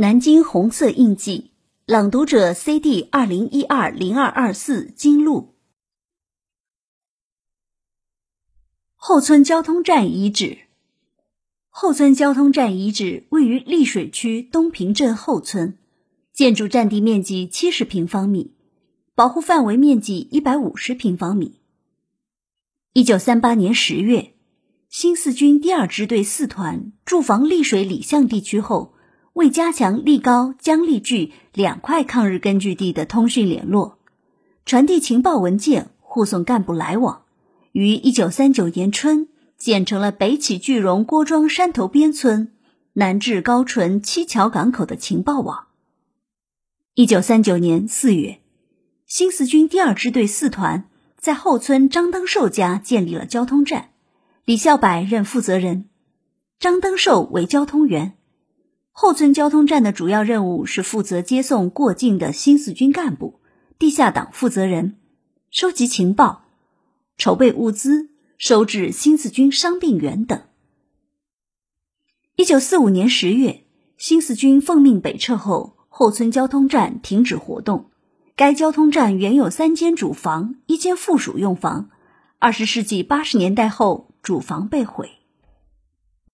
南京红色印记，朗读者 CD 二零一二零二二四金路。后村交通站遗址。后村交通站遗址位于溧水区东平镇后村，建筑占地面积七十平方米，保护范围面积一百五十平方米。一九三八年十月，新四军第二支队四团驻防溧水里巷地区后。为加强立高、江立聚两块抗日根据地的通讯联络、传递情报文件、护送干部来往，于一九三九年春建成了北起句容郭庄山头边村，南至高淳七桥港口的情报网。一九三九年四月，新四军第二支队四团在后村张登寿家建立了交通站，李孝柏任负责人，张登寿为交通员。后村交通站的主要任务是负责接送过境的新四军干部、地下党负责人，收集情报、筹备物资、收治新四军伤病员等。一九四五年十月，新四军奉命北撤后，后村交通站停止活动。该交通站原有三间主房、一间附属用房。二十世纪八十年代后，主房被毁。